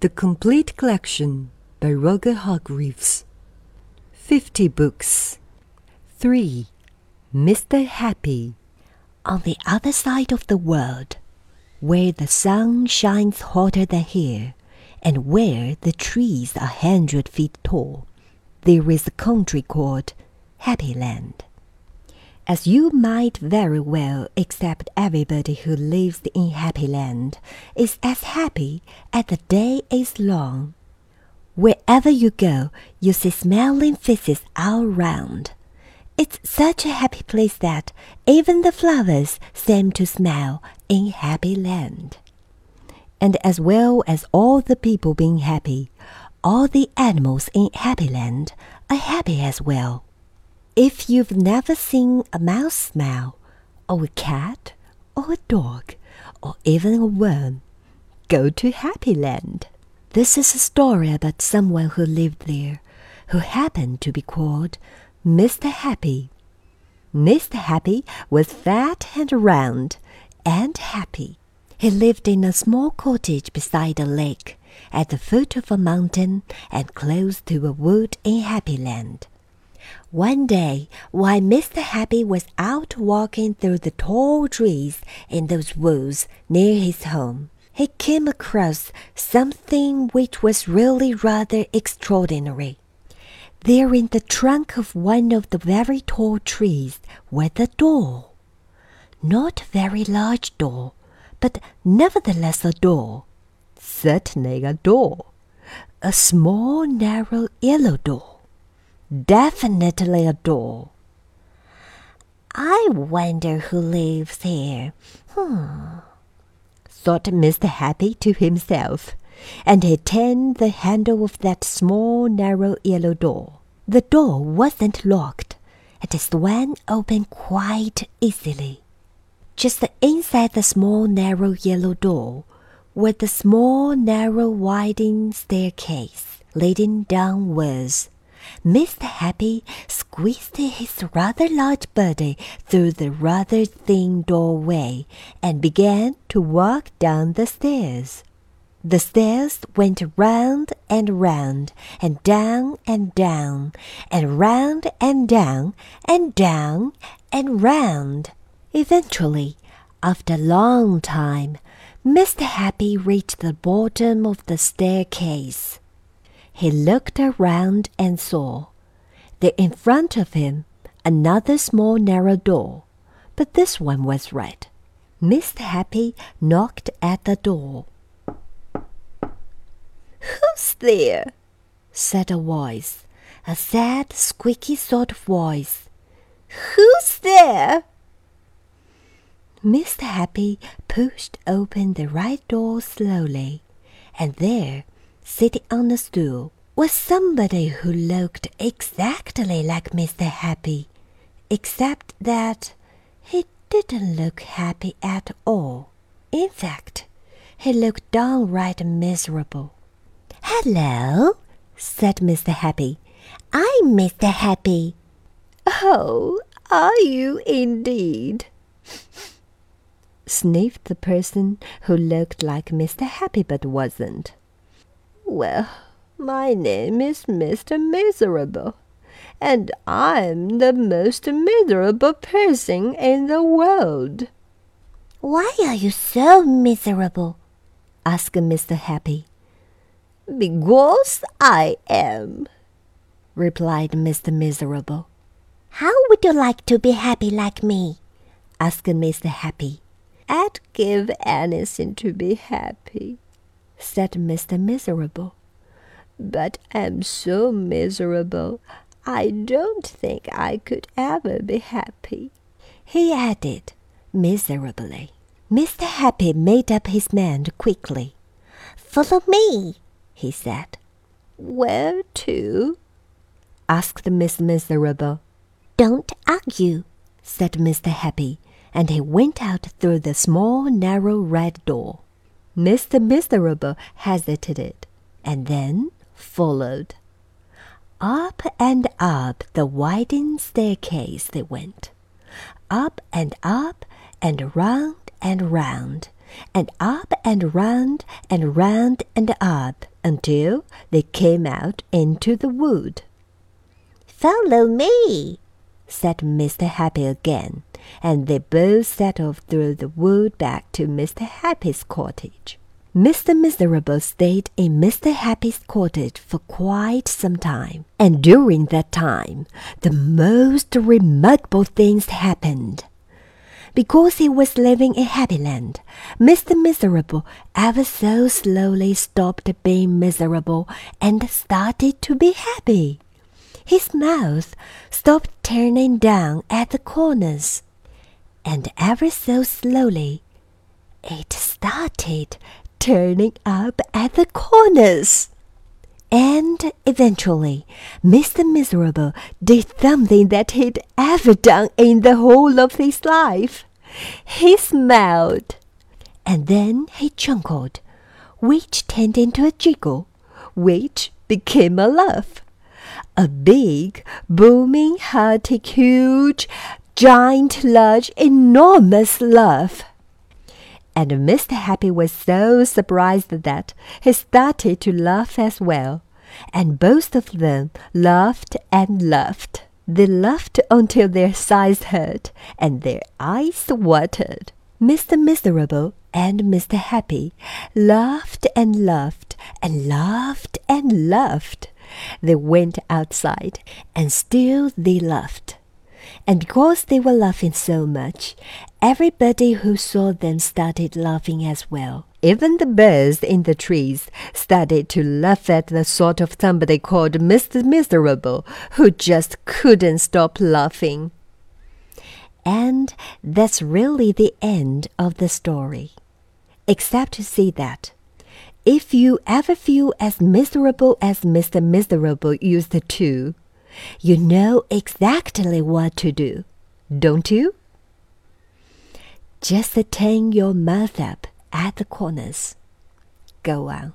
The Complete Collection by Roger Hargreaves. 50 books. 3. Mr. Happy. On the other side of the world, where the sun shines hotter than here, and where the trees are hundred feet tall, there is a country called Happy Land. As you might very well accept everybody who lives in Happy Land is as happy as the day is long. Wherever you go, you see smiling faces all round. It's such a happy place that even the flowers seem to smile in Happy Land. And as well as all the people being happy, all the animals in Happy Land are happy as well. If you've never seen a mouse smile, or a cat, or a dog, or even a worm, go to Happy Land. This is a story about someone who lived there, who happened to be called Mr. Happy. Mr. Happy was fat and round and happy. He lived in a small cottage beside a lake, at the foot of a mountain, and close to a wood in Happy Land. One day, while Mr. Happy was out walking through the tall trees in those woods near his home, he came across something which was really rather extraordinary. There in the trunk of one of the very tall trees was a door. Not a very large door, but nevertheless a door. Certainly a door. A small, narrow, yellow door definitely a door. I wonder who lives here. Hmm, thought Mr. Happy to himself, and he turned the handle of that small, narrow yellow door. The door wasn't locked. It swung open quite easily. Just inside the small, narrow yellow door was the small, narrow, winding staircase leading downwards Mr. Happy squeezed his rather large body through the rather thin doorway and began to walk down the stairs. The stairs went round and round, and down and down, and round and down, and down and round. Eventually, after a long time, Mr. Happy reached the bottom of the staircase. He looked around and saw, there in front of him, another small narrow door, but this one was red. Mr. Happy knocked at the door. Who's there? said a voice, a sad, squeaky sort of voice. Who's there? Mr. Happy pushed open the right door slowly, and there sitting on a stool was somebody who looked exactly like Mr. Happy, except that he didn't look happy at all. In fact, he looked downright miserable. Hello, said Mr. Happy. I'm Mr. Happy. Oh, are you indeed? sniffed the person who looked like Mr. Happy but wasn't. Well, my name is Mr. Miserable, and I'm the most miserable person in the world. Why are you so miserable? asked Mr. Happy. Because I am, replied Mr. Miserable. How would you like to be happy like me? asked Mr. Happy. I'd give anything to be happy, said Mr. Miserable. But I'm so miserable, I don't think I could ever be happy, he added miserably. Mr. Happy made up his mind quickly. Follow me, he said. Where to? asked Miss Miserable. Don't argue, said Mr. Happy, and he went out through the small, narrow red door. Mr. Miserable hesitated, and then followed. Up and up the winding staircase they went, up and up and round and round, and up and round and round and up. until they came out into the wood. Follow me, said Mr. Happy again, and they both set off through the wood back to Mr. Happy's cottage. Mr. Miserable stayed in Mr. Happy's cottage for quite some time, and during that time the most remarkable things happened. Because he was living in Happyland, Mr. Miserable ever so slowly stopped being miserable and started to be happy. His mouth stopped turning down at the corners, and ever so slowly it started turning up at the corners. And eventually, Mr. Miserable did something that he'd ever done in the whole of his life. He smiled, and then he chuckled, which turned into a jiggle, which became a laugh. A big, booming, hearty, huge, giant, large, enormous laugh and Mr. Happy was so surprised that he started to laugh as well, and both of them laughed and laughed. They laughed until their sides hurt and their eyes watered. Mr. Miserable and Mr. Happy laughed and laughed and laughed and laughed. They went outside, and still they laughed. And because they were laughing so much, everybody who saw them started laughing as well. Even the birds in the trees started to laugh at the sort of somebody called Mr. Miserable, who just couldn't stop laughing. And that's really the end of the story. Except to see that if you ever feel as miserable as Mr. Miserable used to, you know exactly what to do, don't you? Just turn your mouth up at the corners. Go on.